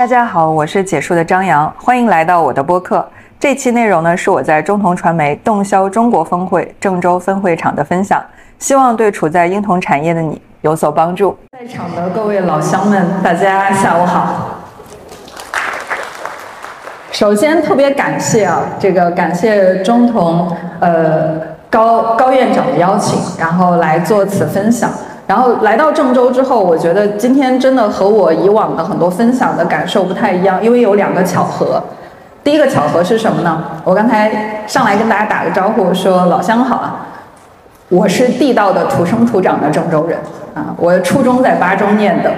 大家好，我是解数的张扬，欢迎来到我的播客。这期内容呢是我在中同传媒动销中国峰会郑州分会场的分享，希望对处在婴童产业的你有所帮助。在场的各位老乡们，大家下午好。首先特别感谢啊，这个感谢中同呃高高院长的邀请，然后来做此分享。然后来到郑州之后，我觉得今天真的和我以往的很多分享的感受不太一样，因为有两个巧合。第一个巧合是什么呢？我刚才上来跟大家打个招呼，说老乡好啊，我是地道的土生土长的郑州人啊，我初中在巴中念的，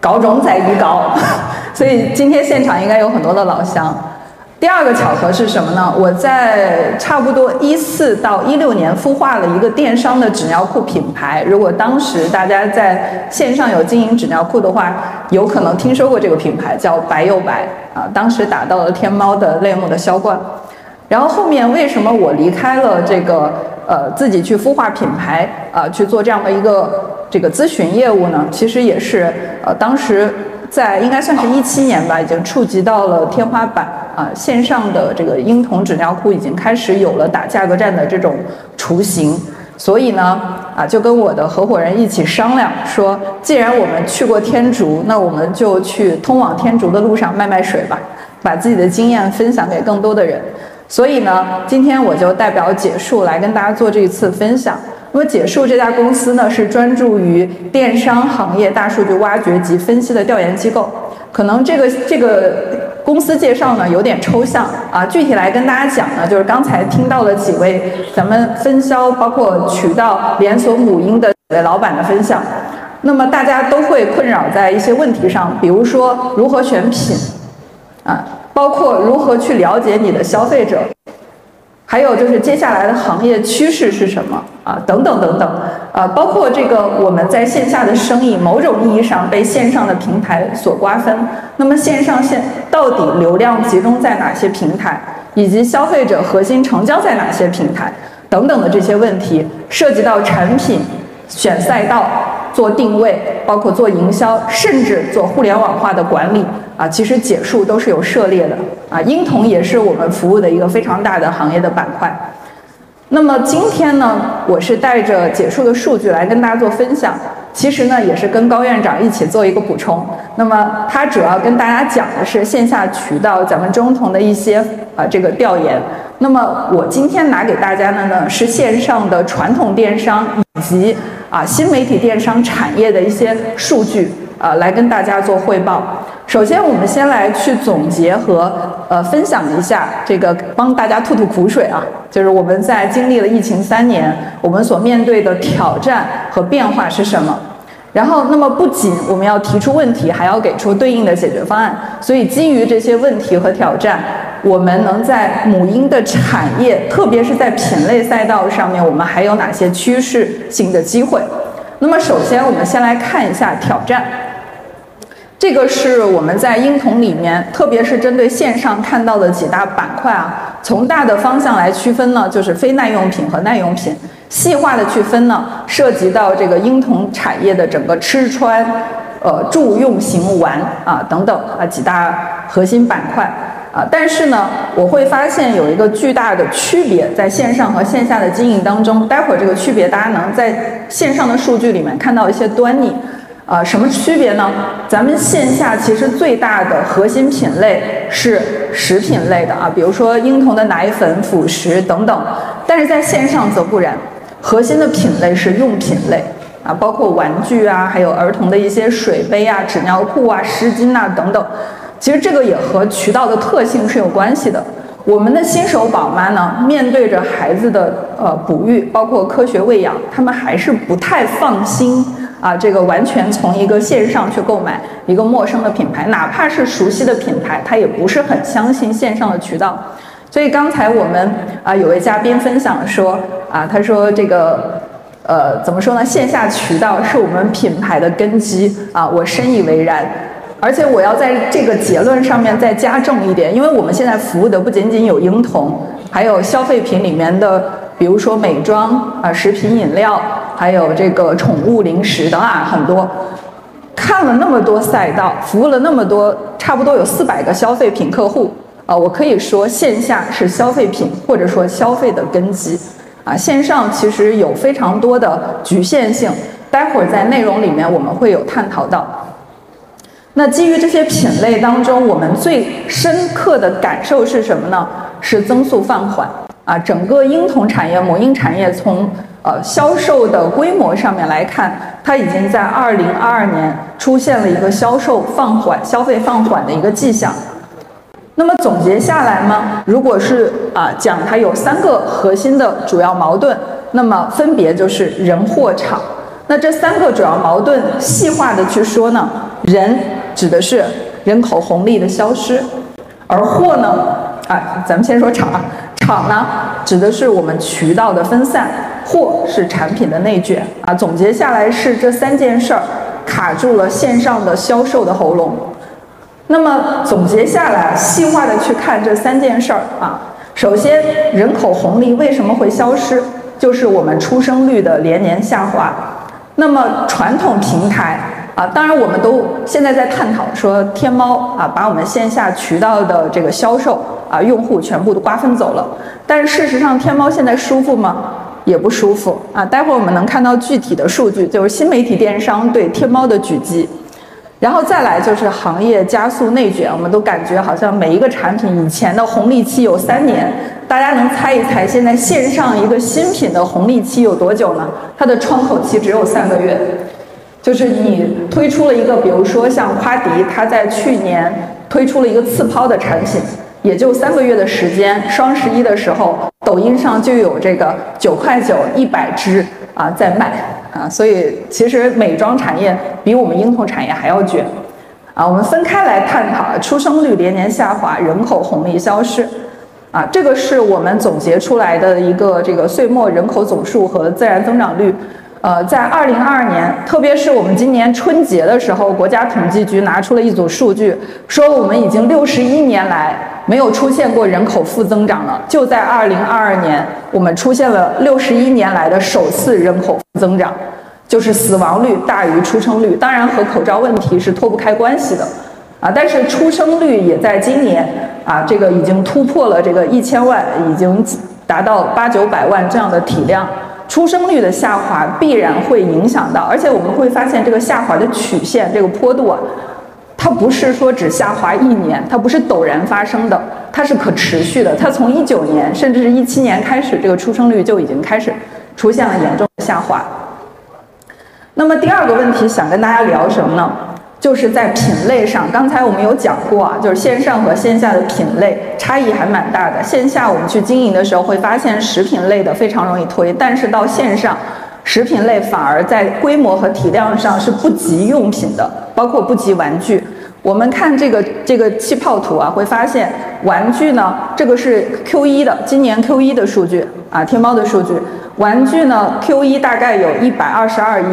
高中在宜高，所以今天现场应该有很多的老乡。第二个巧合是什么呢？我在差不多一四到一六年孵化了一个电商的纸尿裤品牌。如果当时大家在线上有经营纸尿裤的话，有可能听说过这个品牌，叫白又白啊。当时打到了天猫的类目的销冠。然后后面为什么我离开了这个呃自己去孵化品牌啊去做这样的一个这个咨询业务呢？其实也是呃当时。在应该算是一七年吧，已经触及到了天花板啊！线上的这个婴童纸尿裤已经开始有了打价格战的这种雏形，所以呢，啊，就跟我的合伙人一起商量说，既然我们去过天竺，那我们就去通往天竺的路上卖卖水吧，把自己的经验分享给更多的人。所以呢，今天我就代表解数来跟大家做这一次分享。那么解数这家公司呢，是专注于电商行业大数据挖掘及分析的调研机构。可能这个这个公司介绍呢有点抽象啊，具体来跟大家讲呢，就是刚才听到了几位咱们分销包括渠道连锁母婴的几位老板的分享。那么大家都会困扰在一些问题上，比如说如何选品啊，包括如何去了解你的消费者。还有就是接下来的行业趋势是什么啊？等等等等，呃，包括这个我们在线下的生意，某种意义上被线上的平台所瓜分。那么线上线到底流量集中在哪些平台，以及消费者核心成交在哪些平台等等的这些问题，涉及到产品选赛道。做定位，包括做营销，甚至做互联网化的管理啊，其实解数都是有涉猎的啊。婴童也是我们服务的一个非常大的行业的板块。那么今天呢，我是带着解数的数据来跟大家做分享，其实呢也是跟高院长一起做一个补充。那么他主要跟大家讲的是线下渠道咱们中童的一些啊这个调研。那么我今天拿给大家的呢是线上的传统电商以及。啊，新媒体电商产业的一些数据，啊，来跟大家做汇报。首先，我们先来去总结和呃分享一下这个，帮大家吐吐苦水啊，就是我们在经历了疫情三年，我们所面对的挑战和变化是什么？然后，那么不仅我们要提出问题，还要给出对应的解决方案。所以，基于这些问题和挑战。我们能在母婴的产业，特别是在品类赛道上面，我们还有哪些趋势性的机会？那么，首先我们先来看一下挑战。这个是我们在婴童里面，特别是针对线上看到的几大板块啊。从大的方向来区分呢，就是非耐用品和耐用品；细化的去分呢，涉及到这个婴童产业的整个吃穿、呃住用行玩啊等等啊几大核心板块。啊，但是呢，我会发现有一个巨大的区别，在线上和线下的经营当中，待会儿这个区别大家能在线上的数据里面看到一些端倪。啊，什么区别呢？咱们线下其实最大的核心品类是食品类的啊，比如说婴童的奶粉、辅食等等，但是在线上则不然，核心的品类是用品类啊，包括玩具啊，还有儿童的一些水杯啊、纸尿裤啊、湿巾啊等等。其实这个也和渠道的特性是有关系的。我们的新手宝妈呢，面对着孩子的呃哺育，包括科学喂养，他们还是不太放心啊，这个完全从一个线上去购买一个陌生的品牌，哪怕是熟悉的品牌，他也不是很相信线上的渠道。所以刚才我们啊有位嘉宾分享说啊，他说这个呃怎么说呢？线下渠道是我们品牌的根基啊，我深以为然。而且我要在这个结论上面再加重一点，因为我们现在服务的不仅仅有婴童，还有消费品里面的，比如说美妆啊、食品饮料，还有这个宠物零食等啊，很多。看了那么多赛道，服务了那么多，差不多有四百个消费品客户啊，我可以说线下是消费品或者说消费的根基啊，线上其实有非常多的局限性，待会儿在内容里面我们会有探讨到。那基于这些品类当中，我们最深刻的感受是什么呢？是增速放缓啊！整个婴童产业、母婴产业从呃销售的规模上面来看，它已经在二零二二年出现了一个销售放缓、消费放缓的一个迹象。那么总结下来呢，如果是啊讲它有三个核心的主要矛盾，那么分别就是人、货、场。那这三个主要矛盾细化的去说呢，人。指的是人口红利的消失，而货呢，啊，咱们先说厂，厂呢指的是我们渠道的分散，货是产品的内卷啊。总结下来是这三件事儿卡住了线上的销售的喉咙。那么总结下来，细化的去看这三件事儿啊，首先人口红利为什么会消失，就是我们出生率的连年下滑。那么传统平台。啊，当然，我们都现在在探讨说天猫啊，把我们线下渠道的这个销售啊用户全部都瓜分走了。但是事实上，天猫现在舒服吗？也不舒服啊。待会儿我们能看到具体的数据，就是新媒体电商对天猫的狙击。然后再来就是行业加速内卷，我们都感觉好像每一个产品以前的红利期有三年，大家能猜一猜现在线上一个新品的红利期有多久呢？它的窗口期只有三个月。就是你推出了一个，比如说像夸迪，它在去年推出了一个次抛的产品，也就三个月的时间。双十一的时候，抖音上就有这个九块九一百支啊在卖啊，所以其实美妆产业比我们婴童产业还要卷啊。我们分开来探讨，出生率连年下滑，人口红利消失啊，这个是我们总结出来的一个这个岁末人口总数和自然增长率。呃，在二零二二年，特别是我们今年春节的时候，国家统计局拿出了一组数据，说我们已经六十一年来没有出现过人口负增长了。就在二零二二年，我们出现了六十一年来的首次人口负增长，就是死亡率大于出生率。当然和口罩问题是脱不开关系的，啊，但是出生率也在今年啊，这个已经突破了这个一千万，已经达到八九百万这样的体量。出生率的下滑必然会影响到，而且我们会发现这个下滑的曲线，这个坡度啊，它不是说只下滑一年，它不是陡然发生的，它是可持续的。它从一九年甚至是一七年开始，这个出生率就已经开始出现了严重的下滑。那么第二个问题想跟大家聊什么呢？就是在品类上，刚才我们有讲过啊，就是线上和线下的品类差异还蛮大的。线下我们去经营的时候会发现食品类的非常容易推，但是到线上，食品类反而在规模和体量上是不及用品的，包括不及玩具。我们看这个这个气泡图啊，会发现玩具呢，这个是 Q 一的，今年 Q 一的数据啊，天猫的数据，玩具呢 Q 一大概有一百二十二亿。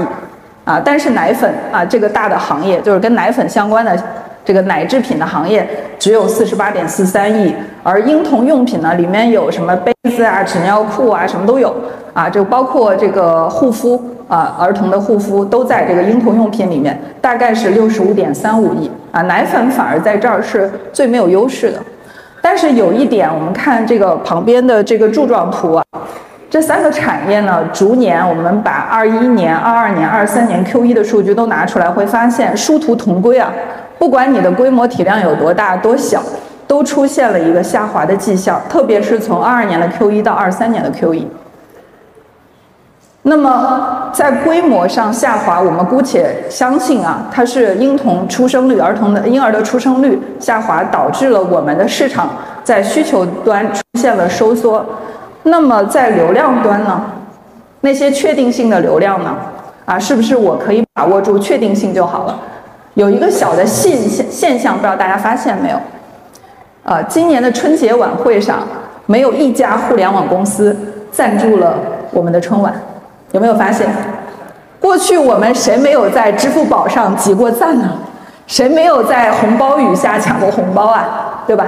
啊，但是奶粉啊，这个大的行业就是跟奶粉相关的这个奶制品的行业，只有四十八点四三亿。而婴童用品呢，里面有什么杯子啊、纸尿裤啊，什么都有啊，就包括这个护肤啊，儿童的护肤都在这个婴童用品里面，大概是六十五点三五亿啊。奶粉反而在这儿是最没有优势的。但是有一点，我们看这个旁边的这个柱状图啊。这三个产业呢，逐年我们把二一年、二二年、二三年 Q 一的数据都拿出来，会发现殊途同归啊。不管你的规模体量有多大多小，都出现了一个下滑的迹象，特别是从二二年的 Q 一到二三年的 Q 一。那么在规模上下滑，我们姑且相信啊，它是婴童出生率、儿童的婴儿的出生率下滑，导致了我们的市场在需求端出现了收缩。那么在流量端呢，那些确定性的流量呢，啊，是不是我可以把握住确定性就好了？有一个小的现现现象，不知道大家发现没有？啊，今年的春节晚会上，没有一家互联网公司赞助了我们的春晚，有没有发现？过去我们谁没有在支付宝上集过赞呢？谁没有在红包雨下抢过红包啊？对吧？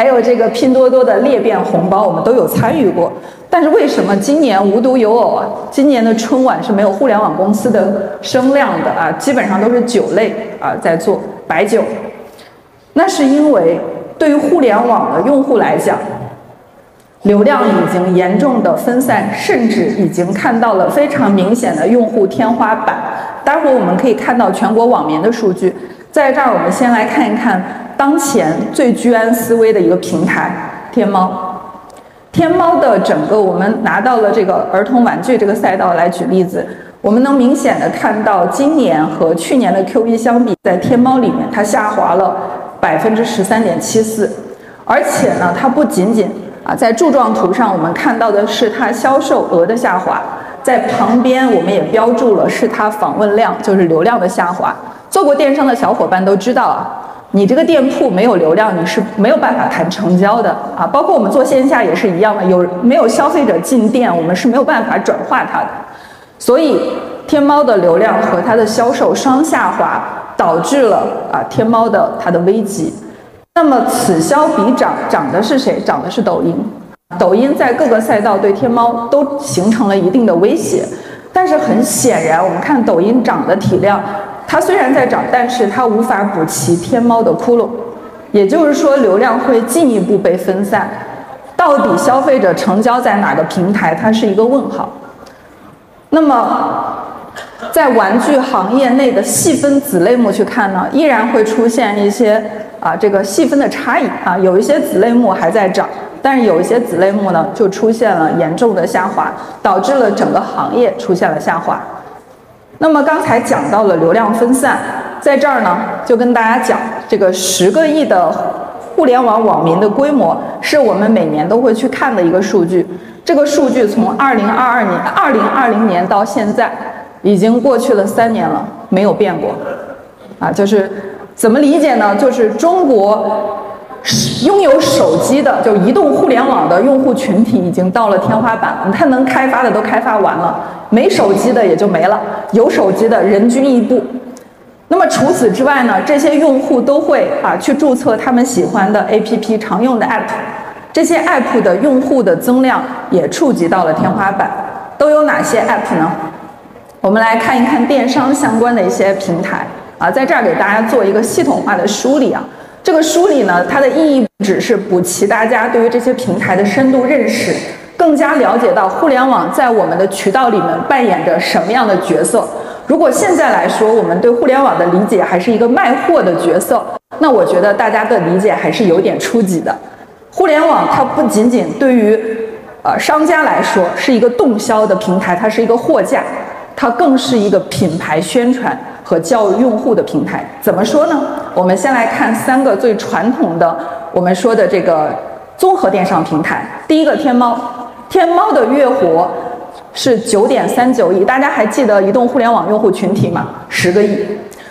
还有这个拼多多的裂变红包，我们都有参与过。但是为什么今年无独有偶啊？今年的春晚是没有互联网公司的声量的啊，基本上都是酒类啊在做白酒。那是因为对于互联网的用户来讲，流量已经严重的分散，甚至已经看到了非常明显的用户天花板。待会儿我们可以看到全国网民的数据，在这儿我们先来看一看当前最居安思危的一个平台——天猫。天猫的整个，我们拿到了这个儿童玩具这个赛道来举例子，我们能明显的看到，今年和去年的 Q 一相比，在天猫里面它下滑了百分之十三点七四，而且呢，它不仅仅啊，在柱状图上我们看到的是它销售额的下滑，在旁边我们也标注了是它访问量，就是流量的下滑。做过电商的小伙伴都知道啊。你这个店铺没有流量，你是没有办法谈成交的啊！包括我们做线下也是一样的，有没有消费者进店，我们是没有办法转化它的。所以，天猫的流量和它的销售双下滑，导致了啊天猫的它的危机。那么此消彼长，涨的是谁？涨的是抖音。抖音在各个赛道对天猫都形成了一定的威胁，但是很显然，我们看抖音涨的体量。它虽然在涨，但是它无法补齐天猫的窟窿，也就是说流量会进一步被分散。到底消费者成交在哪个平台，它是一个问号。那么，在玩具行业内的细分子类目去看呢，依然会出现一些啊这个细分的差异啊，有一些子类目还在涨，但是有一些子类目呢就出现了严重的下滑，导致了整个行业出现了下滑。那么刚才讲到了流量分散，在这儿呢，就跟大家讲，这个十个亿的互联网网民的规模，是我们每年都会去看的一个数据。这个数据从二零二二年、二零二零年到现在，已经过去了三年了，没有变过。啊，就是怎么理解呢？就是中国。拥有手机的，就移动互联网的用户群体已经到了天花板了，它能开发的都开发完了，没手机的也就没了，有手机的人均一部。那么除此之外呢，这些用户都会啊去注册他们喜欢的 APP 常用的 App，这些 App 的用户的增量也触及到了天花板。都有哪些 App 呢？我们来看一看电商相关的一些平台啊，在这儿给大家做一个系统化的梳理啊。这个梳理呢，它的意义只是补齐大家对于这些平台的深度认识，更加了解到互联网在我们的渠道里面扮演着什么样的角色。如果现在来说，我们对互联网的理解还是一个卖货的角色，那我觉得大家的理解还是有点初级的。互联网它不仅仅对于呃商家来说是一个动销的平台，它是一个货架，它更是一个品牌宣传。和教育用户的平台怎么说呢？我们先来看三个最传统的，我们说的这个综合电商平台。第一个天猫，天猫的月活是九点三九亿，大家还记得移动互联网用户群体吗？十个亿。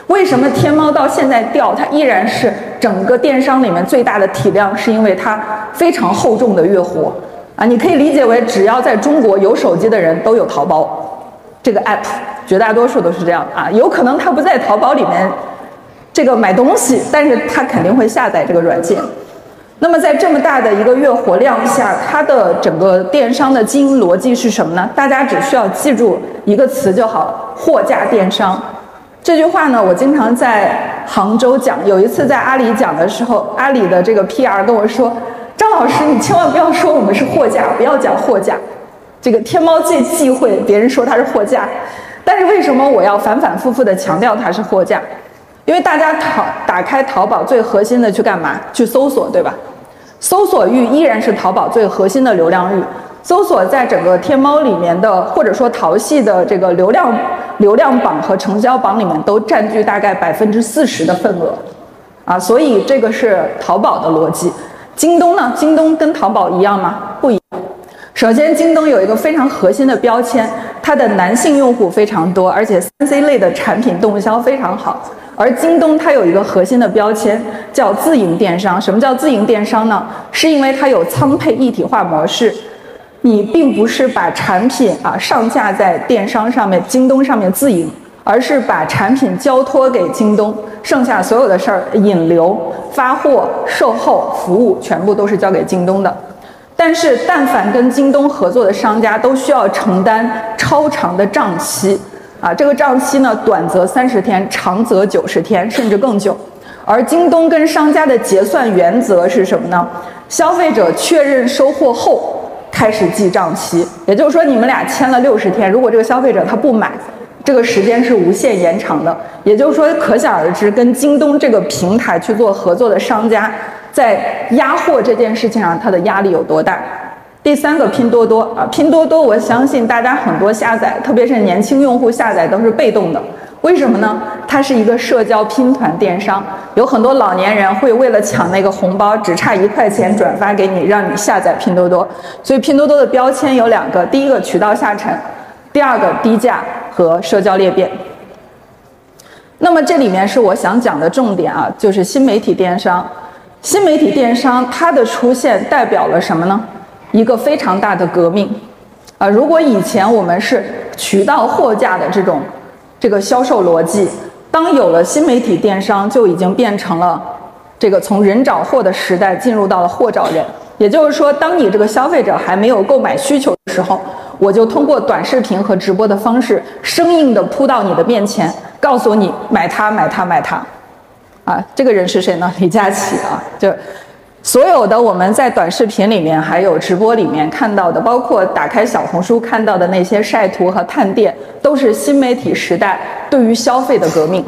为什么天猫到现在掉，它依然是整个电商里面最大的体量？是因为它非常厚重的月活啊！你可以理解为，只要在中国有手机的人都有淘宝这个 app。绝大多数都是这样啊，有可能他不在淘宝里面这个买东西，但是他肯定会下载这个软件。那么在这么大的一个月活量下，它的整个电商的经营逻辑是什么呢？大家只需要记住一个词就好：货架电商。这句话呢，我经常在杭州讲。有一次在阿里讲的时候，阿里的这个 PR 跟我说：“张老师，你千万不要说我们是货架，不要讲货架。这个天猫最忌讳别人说它是货架。”但是为什么我要反反复复的强调它是货架？因为大家淘打开淘宝最核心的去干嘛？去搜索，对吧？搜索域依然是淘宝最核心的流量域。搜索在整个天猫里面的，或者说淘系的这个流量流量榜和成交榜里面，都占据大概百分之四十的份额。啊，所以这个是淘宝的逻辑。京东呢？京东跟淘宝一样吗？不一。首先，京东有一个非常核心的标签。它的男性用户非常多，而且三 C 类的产品动销非常好。而京东它有一个核心的标签叫自营电商。什么叫自营电商呢？是因为它有仓配一体化模式，你并不是把产品啊上架在电商上面，京东上面自营，而是把产品交托给京东，剩下所有的事儿，引流、发货、售后服务全部都是交给京东的。但是但凡跟京东合作的商家都需要承担超长的账期，啊，这个账期呢，短则三十天，长则九十天，甚至更久。而京东跟商家的结算原则是什么呢？消费者确认收货后开始记账期，也就是说，你们俩签了六十天，如果这个消费者他不买。这个时间是无限延长的，也就是说，可想而知，跟京东这个平台去做合作的商家，在压货这件事情上，它的压力有多大？第三个，拼多多啊，拼多多，我相信大家很多下载，特别是年轻用户下载都是被动的，为什么呢？它是一个社交拼团电商，有很多老年人会为了抢那个红包，只差一块钱转发给你，让你下载拼多多。所以拼多多的标签有两个，第一个渠道下沉。第二个低价和社交裂变。那么这里面是我想讲的重点啊，就是新媒体电商。新媒体电商它的出现代表了什么呢？一个非常大的革命啊！如果以前我们是渠道货架的这种这个销售逻辑，当有了新媒体电商，就已经变成了这个从人找货的时代进入到了货找人。也就是说，当你这个消费者还没有购买需求的时候，我就通过短视频和直播的方式，生硬的扑到你的面前，告诉你买它买它买它，啊，这个人是谁呢？李佳琦啊，就所有的我们在短视频里面还有直播里面看到的，包括打开小红书看到的那些晒图和探店，都是新媒体时代对于消费的革命。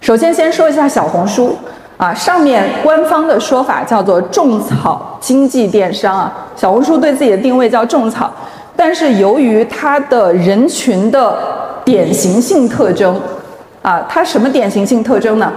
首先先说一下小红书。啊，上面官方的说法叫做种草经济电商啊，小红书对自己的定位叫种草，但是由于它的人群的典型性特征，啊，它什么典型性特征呢？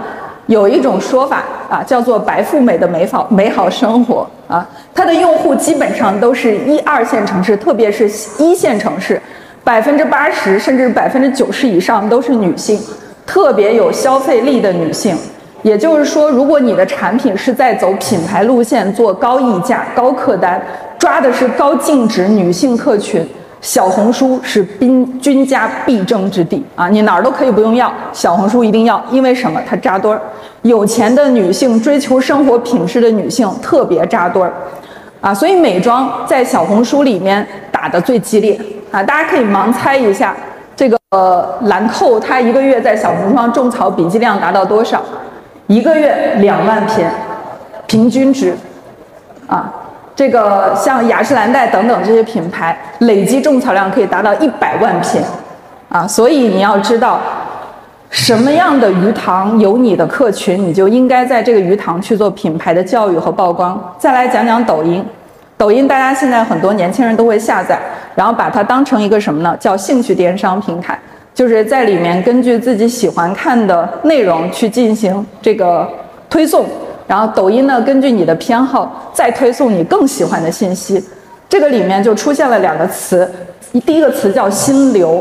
有一种说法啊，叫做白富美的美好美好生活啊，它的用户基本上都是一二线城市，特别是一线城市，百分之八十甚至百分之九十以上都是女性，特别有消费力的女性。也就是说，如果你的产品是在走品牌路线，做高溢价、高客单，抓的是高净值女性客群，小红书是兵军家必争之地啊！你哪儿都可以不用要，小红书一定要，因为什么？它扎堆儿，有钱的女性追求生活品质的女性特别扎堆儿，啊！所以美妆在小红书里面打的最激烈啊！大家可以盲猜一下，这个兰蔻它一个月在小红书上种草笔记量达到多少？一个月两万篇，平均值，啊，这个像雅诗兰黛等等这些品牌，累计种草量可以达到一百万篇，啊，所以你要知道，什么样的鱼塘有你的客群，你就应该在这个鱼塘去做品牌的教育和曝光。再来讲讲抖音，抖音大家现在很多年轻人都会下载，然后把它当成一个什么呢？叫兴趣电商平台。就是在里面根据自己喜欢看的内容去进行这个推送，然后抖音呢根据你的偏好再推送你更喜欢的信息。这个里面就出现了两个词，第一个词叫心流，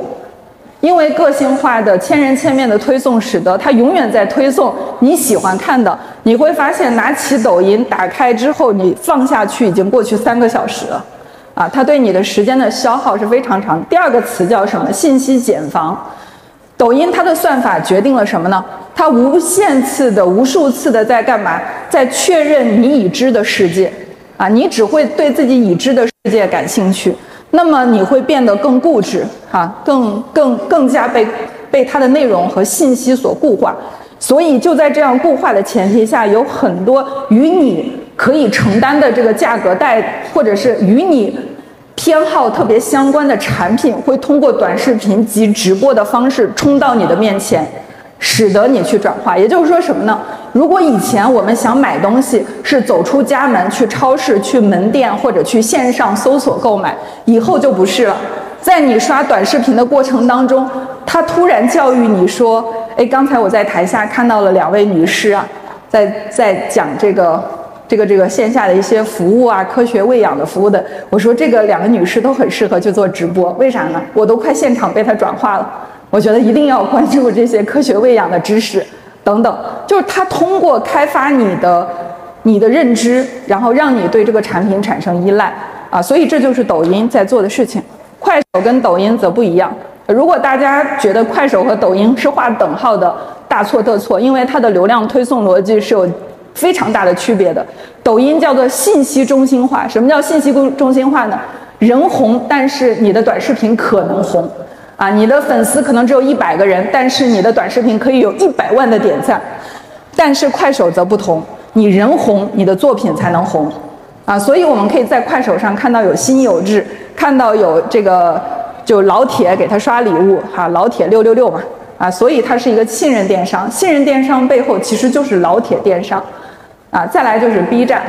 因为个性化的千人千面的推送使得它永远在推送你喜欢看的。你会发现拿起抖音打开之后，你放下去已经过去三个小时了。啊，它对你的时间的消耗是非常长。第二个词叫什么？信息茧房。抖音它的算法决定了什么呢？它无限次的、无数次的在干嘛？在确认你已知的世界。啊，你只会对自己已知的世界感兴趣，那么你会变得更固执，哈，更更更加被被它的内容和信息所固化。所以就在这样固化的前提下，有很多与你可以承担的这个价格带，或者是与你。偏好特别相关的产品会通过短视频及直播的方式冲到你的面前，使得你去转化。也就是说什么呢？如果以前我们想买东西是走出家门去超市、去门店或者去线上搜索购买，以后就不是了。在你刷短视频的过程当中，他突然教育你说：“哎，刚才我在台下看到了两位女士啊，在在讲这个。”这个这个线下的一些服务啊，科学喂养的服务的，我说这个两个女士都很适合去做直播，为啥呢？我都快现场被她转化了。我觉得一定要关注这些科学喂养的知识，等等，就是它通过开发你的你的认知，然后让你对这个产品产生依赖啊，所以这就是抖音在做的事情。快手跟抖音则不一样。如果大家觉得快手和抖音是划等号的，大错特错，因为它的流量推送逻辑是有。非常大的区别的，抖音叫做信息中心化。什么叫信息中心化呢？人红，但是你的短视频可能红，啊，你的粉丝可能只有一百个人，但是你的短视频可以有一百万的点赞。但是快手则不同，你人红，你的作品才能红，啊，所以我们可以在快手上看到有新有志，看到有这个就老铁给他刷礼物，哈，老铁六六六嘛，啊，所以它是一个信任电商，信任电商背后其实就是老铁电商，啊，再来就是 B 站。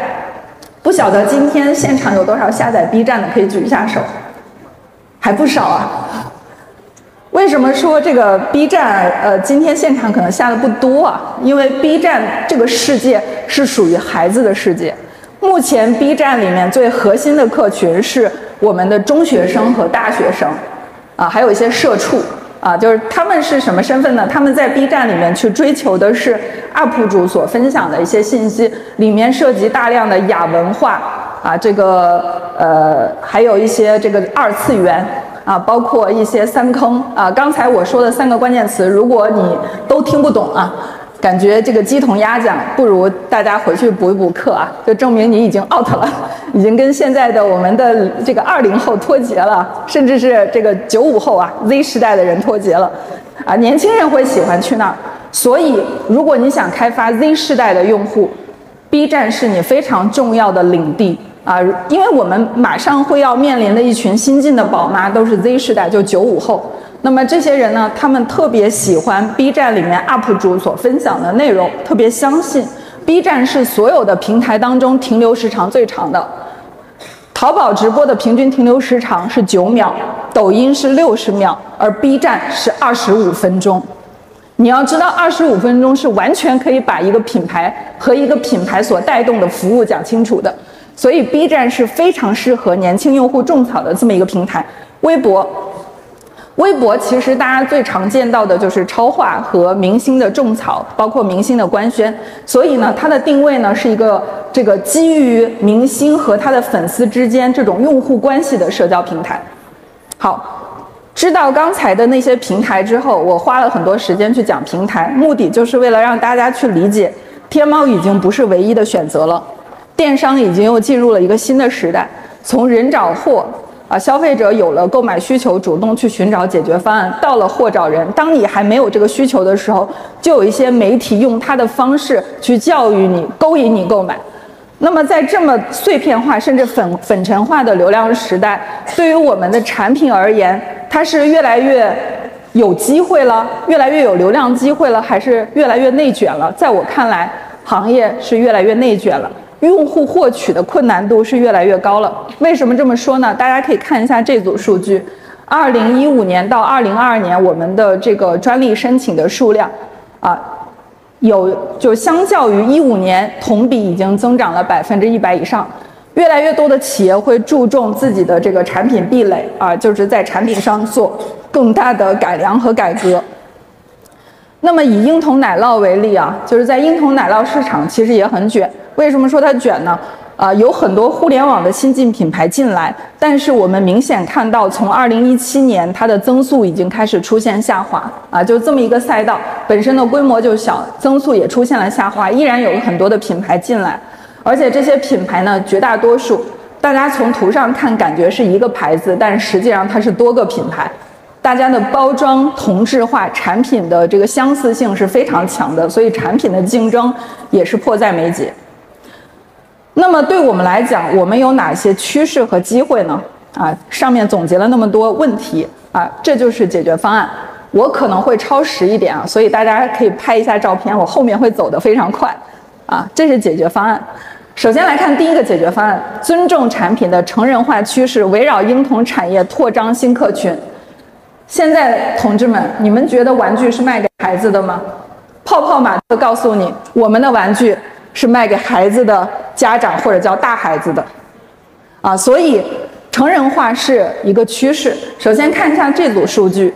不晓得今天现场有多少下载 B 站的，可以举一下手，还不少啊。为什么说这个 B 站呃今天现场可能下的不多啊？因为 B 站这个世界是属于孩子的世界。目前 B 站里面最核心的客群是我们的中学生和大学生，啊，还有一些社畜。啊，就是他们是什么身份呢？他们在 B 站里面去追求的是 UP 主所分享的一些信息，里面涉及大量的亚文化啊，这个呃，还有一些这个二次元啊，包括一些三坑啊。刚才我说的三个关键词，如果你都听不懂啊。感觉这个鸡同鸭讲，不如大家回去补一补课啊，就证明你已经 out 了，已经跟现在的我们的这个二零后脱节了，甚至是这个九五后啊 Z 时代的人脱节了，啊，年轻人会喜欢去那儿。所以，如果你想开发 Z 世代的用户，B 站是你非常重要的领地啊，因为我们马上会要面临的一群新进的宝妈都是 Z 世代，就九五后。那么这些人呢，他们特别喜欢 B 站里面 UP 主所分享的内容，特别相信 B 站是所有的平台当中停留时长最长的。淘宝直播的平均停留时长是九秒，抖音是六十秒，而 B 站是二十五分钟。你要知道，二十五分钟是完全可以把一个品牌和一个品牌所带动的服务讲清楚的。所以 B 站是非常适合年轻用户种草的这么一个平台。微博。微博其实大家最常见到的就是超话和明星的种草，包括明星的官宣。所以呢，它的定位呢是一个这个基于明星和他的粉丝之间这种用户关系的社交平台。好，知道刚才的那些平台之后，我花了很多时间去讲平台，目的就是为了让大家去理解，天猫已经不是唯一的选择了，电商已经又进入了一个新的时代，从人找货。啊，消费者有了购买需求，主动去寻找解决方案，到了货找人。当你还没有这个需求的时候，就有一些媒体用他的方式去教育你、勾引你购买。那么，在这么碎片化甚至粉粉尘化的流量时代，对于我们的产品而言，它是越来越有机会了，越来越有流量机会了，还是越来越内卷了？在我看来，行业是越来越内卷了。用户获取的困难度是越来越高了。为什么这么说呢？大家可以看一下这组数据：二零一五年到二零二二年，我们的这个专利申请的数量，啊，有就相较于一五年同比已经增长了百分之一百以上。越来越多的企业会注重自己的这个产品壁垒啊，就是在产品上做更大的改良和改革。那么以婴童奶酪为例啊，就是在婴童奶酪市场其实也很卷。为什么说它卷呢？啊，有很多互联网的新进品牌进来，但是我们明显看到，从二零一七年它的增速已经开始出现下滑啊，就这么一个赛道，本身的规模就小，增速也出现了下滑，依然有很多的品牌进来，而且这些品牌呢，绝大多数大家从图上看感觉是一个牌子，但实际上它是多个品牌，大家的包装同质化，产品的这个相似性是非常强的，所以产品的竞争也是迫在眉睫。那么对我们来讲，我们有哪些趋势和机会呢？啊，上面总结了那么多问题啊，这就是解决方案。我可能会超时一点啊，所以大家可以拍一下照片，我后面会走得非常快。啊，这是解决方案。首先来看第一个解决方案：尊重产品的成人化趋势，围绕婴童产业扩张新客群。现在同志们，你们觉得玩具是卖给孩子的吗？泡泡玛特告诉你，我们的玩具。是卖给孩子的家长或者叫大孩子的，啊，所以成人化是一个趋势。首先看一下这组数据，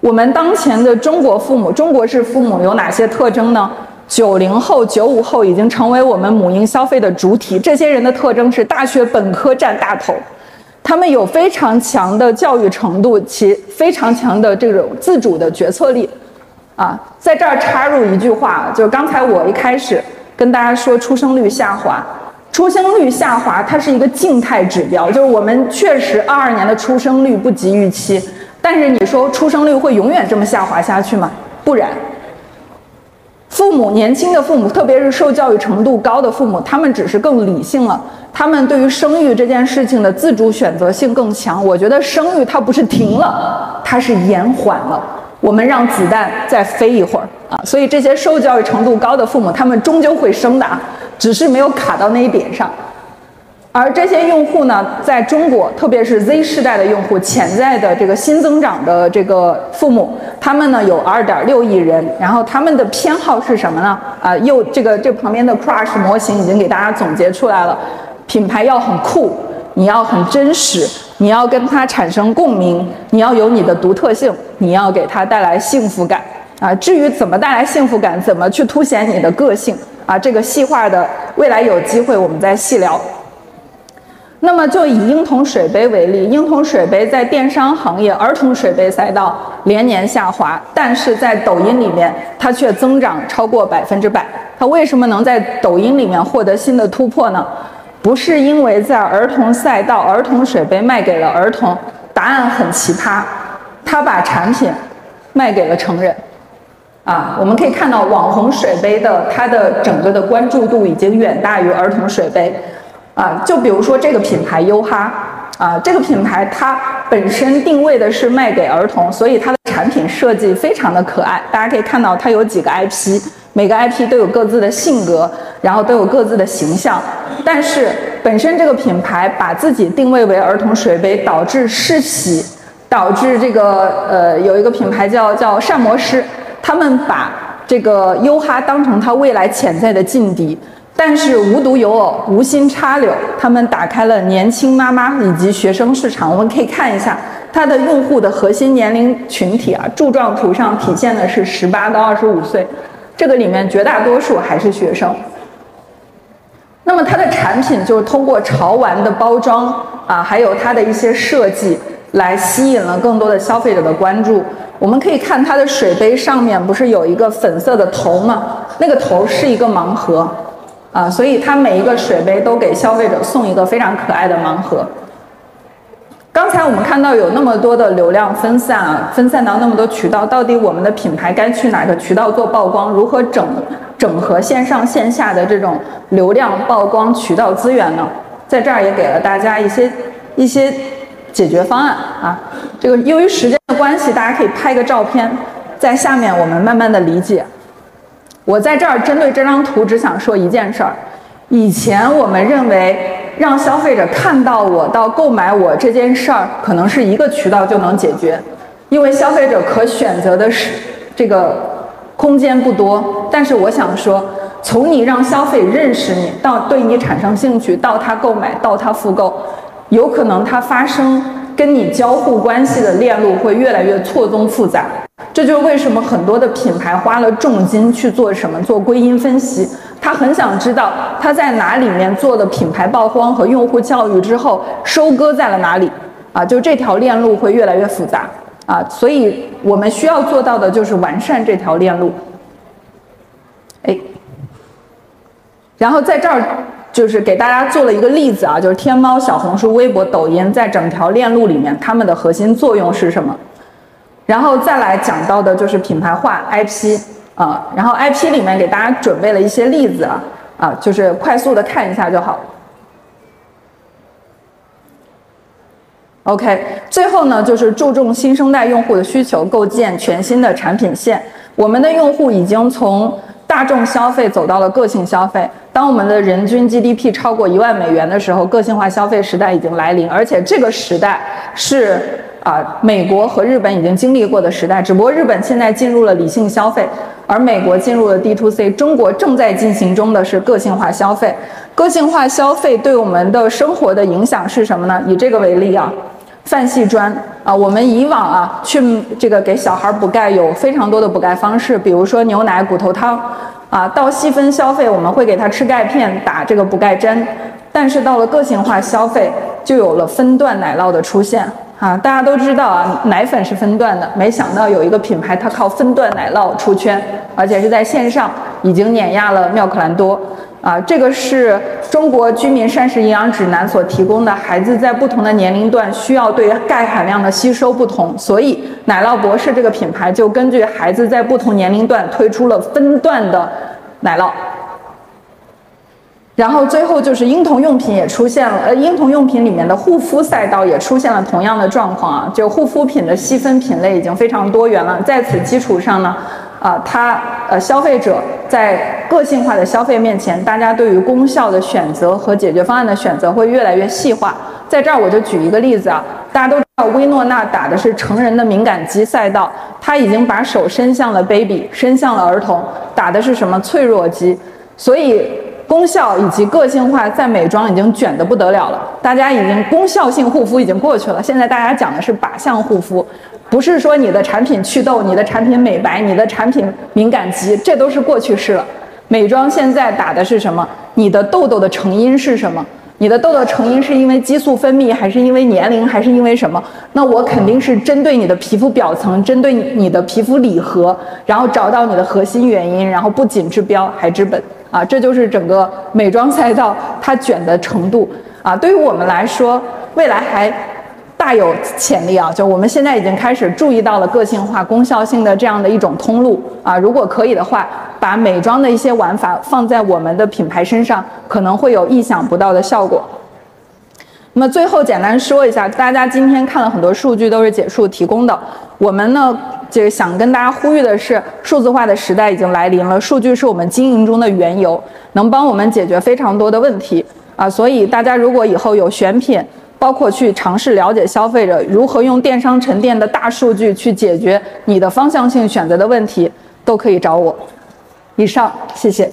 我们当前的中国父母，中国式父母有哪些特征呢？九零后、九五后已经成为我们母婴消费的主体，这些人的特征是大学本科占大头，他们有非常强的教育程度，其非常强的这种自主的决策力，啊，在这儿插入一句话，就是刚才我一开始。跟大家说，出生率下滑，出生率下滑，它是一个静态指标，就是我们确实二二年的出生率不及预期。但是你说出生率会永远这么下滑下去吗？不然。父母年轻的父母，特别是受教育程度高的父母，他们只是更理性了，他们对于生育这件事情的自主选择性更强。我觉得生育它不是停了，它是延缓了。我们让子弹再飞一会儿啊！所以这些受教育程度高的父母，他们终究会生的，只是没有卡到那一点上。而这些用户呢，在中国，特别是 Z 世代的用户，潜在的这个新增长的这个父母，他们呢有2.6亿人，然后他们的偏好是什么呢？啊，又这个这旁边的 Crush 模型已经给大家总结出来了，品牌要很酷，你要很真实，你要跟它产生共鸣，你要有你的独特性，你要给它带来幸福感啊。至于怎么带来幸福感，怎么去凸显你的个性啊，这个细化的未来有机会我们再细聊。那么就以婴童水杯为例，婴童水杯在电商行业、儿童水杯赛道连年下滑，但是在抖音里面它却增长超过百分之百。它为什么能在抖音里面获得新的突破呢？不是因为在儿童赛道，儿童水杯卖给了儿童，答案很奇葩，他把产品卖给了成人。啊，我们可以看到网红水杯的它的整个的关注度已经远大于儿童水杯。啊，就比如说这个品牌优哈，啊，这个品牌它本身定位的是卖给儿童，所以它的产品设计非常的可爱。大家可以看到，它有几个 IP，每个 IP 都有各自的性格，然后都有各自的形象。但是本身这个品牌把自己定位为儿童水杯，导致世袭，导致这个呃有一个品牌叫叫膳魔师，他们把这个优哈当成它未来潜在的劲敌。但是无独有偶，无心插柳，他们打开了年轻妈妈以及学生市场。我们可以看一下它的用户的核心年龄群体啊，柱状图上体现的是十八到二十五岁，这个里面绝大多数还是学生。那么它的产品就是通过潮玩的包装啊，还有它的一些设计，来吸引了更多的消费者的关注。我们可以看它的水杯上面不是有一个粉色的头吗？那个头是一个盲盒。啊，所以它每一个水杯都给消费者送一个非常可爱的盲盒。刚才我们看到有那么多的流量分散啊，分散到那么多渠道，到底我们的品牌该去哪个渠道做曝光？如何整整合线上线下的这种流量曝光渠道资源呢？在这儿也给了大家一些一些解决方案啊。这个由于时间的关系，大家可以拍个照片，在下面我们慢慢的理解。我在这儿针对这张图只想说一件事儿：以前我们认为让消费者看到我到购买我这件事儿，可能是一个渠道就能解决，因为消费者可选择的是这个空间不多。但是我想说，从你让消费认识你到对你产生兴趣，到他购买，到他复购，有可能他发生跟你交互关系的链路会越来越错综复杂。这就是为什么很多的品牌花了重金去做什么？做归因分析。他很想知道他在哪里面做的品牌曝光和用户教育之后，收割在了哪里？啊，就这条链路会越来越复杂啊，所以我们需要做到的就是完善这条链路。哎，然后在这儿就是给大家做了一个例子啊，就是天猫、小红书、微博、抖音在整条链路里面，它们的核心作用是什么？然后再来讲到的就是品牌化 IP 啊，然后 IP 里面给大家准备了一些例子啊，啊，就是快速的看一下就好。OK，最后呢就是注重新生代用户的需求，构建全新的产品线。我们的用户已经从大众消费走到了个性消费。当我们的人均 GDP 超过一万美元的时候，个性化消费时代已经来临，而且这个时代是。啊，美国和日本已经经历过的时代，只不过日本现在进入了理性消费，而美国进入了 D to C。中国正在进行中的是个性化消费。个性化消费对我们的生活的影响是什么呢？以这个为例啊，泛系砖啊，我们以往啊去这个给小孩补钙有非常多的补钙方式，比如说牛奶、骨头汤啊，到细分消费我们会给他吃钙片、打这个补钙针，但是到了个性化消费，就有了分段奶酪的出现。啊，大家都知道啊，奶粉是分段的。没想到有一个品牌，它靠分段奶酪出圈，而且是在线上已经碾压了妙可蓝多。啊，这个是中国居民膳食营养指南所提供的，孩子在不同的年龄段需要对钙含量的吸收不同，所以奶酪博士这个品牌就根据孩子在不同年龄段推出了分段的奶酪。然后最后就是婴童用品也出现了，呃，婴童用品里面的护肤赛道也出现了同样的状况啊，就护肤品的细分品类已经非常多元了。在此基础上呢，啊，它呃消费者在个性化的消费面前，大家对于功效的选择和解决方案的选择会越来越细化。在这儿我就举一个例子啊，大家都知道薇诺娜打的是成人的敏感肌赛道，它已经把手伸向了 baby，伸向了儿童，打的是什么脆弱肌，所以。功效以及个性化在美妆已经卷得不得了了，大家已经功效性护肤已经过去了，现在大家讲的是靶向护肤，不是说你的产品祛痘、你的产品美白、你的产品敏感肌，这都是过去式了。美妆现在打的是什么？你的痘痘的成因是什么？你的痘痘成因是因为激素分泌，还是因为年龄，还是因为什么？那我肯定是针对你的皮肤表层，针对你的皮肤里核，然后找到你的核心原因，然后不仅治标还治本。啊，这就是整个美妆赛道它卷的程度啊！对于我们来说，未来还大有潜力啊！就我们现在已经开始注意到了个性化、功效性的这样的一种通路啊！如果可以的话，把美妆的一些玩法放在我们的品牌身上，可能会有意想不到的效果。那么最后简单说一下，大家今天看了很多数据，都是解数提供的。我们呢，就想跟大家呼吁的是，数字化的时代已经来临了，数据是我们经营中的缘由，能帮我们解决非常多的问题啊。所以大家如果以后有选品，包括去尝试了解消费者如何用电商沉淀的大数据去解决你的方向性选择的问题，都可以找我。以上谢谢。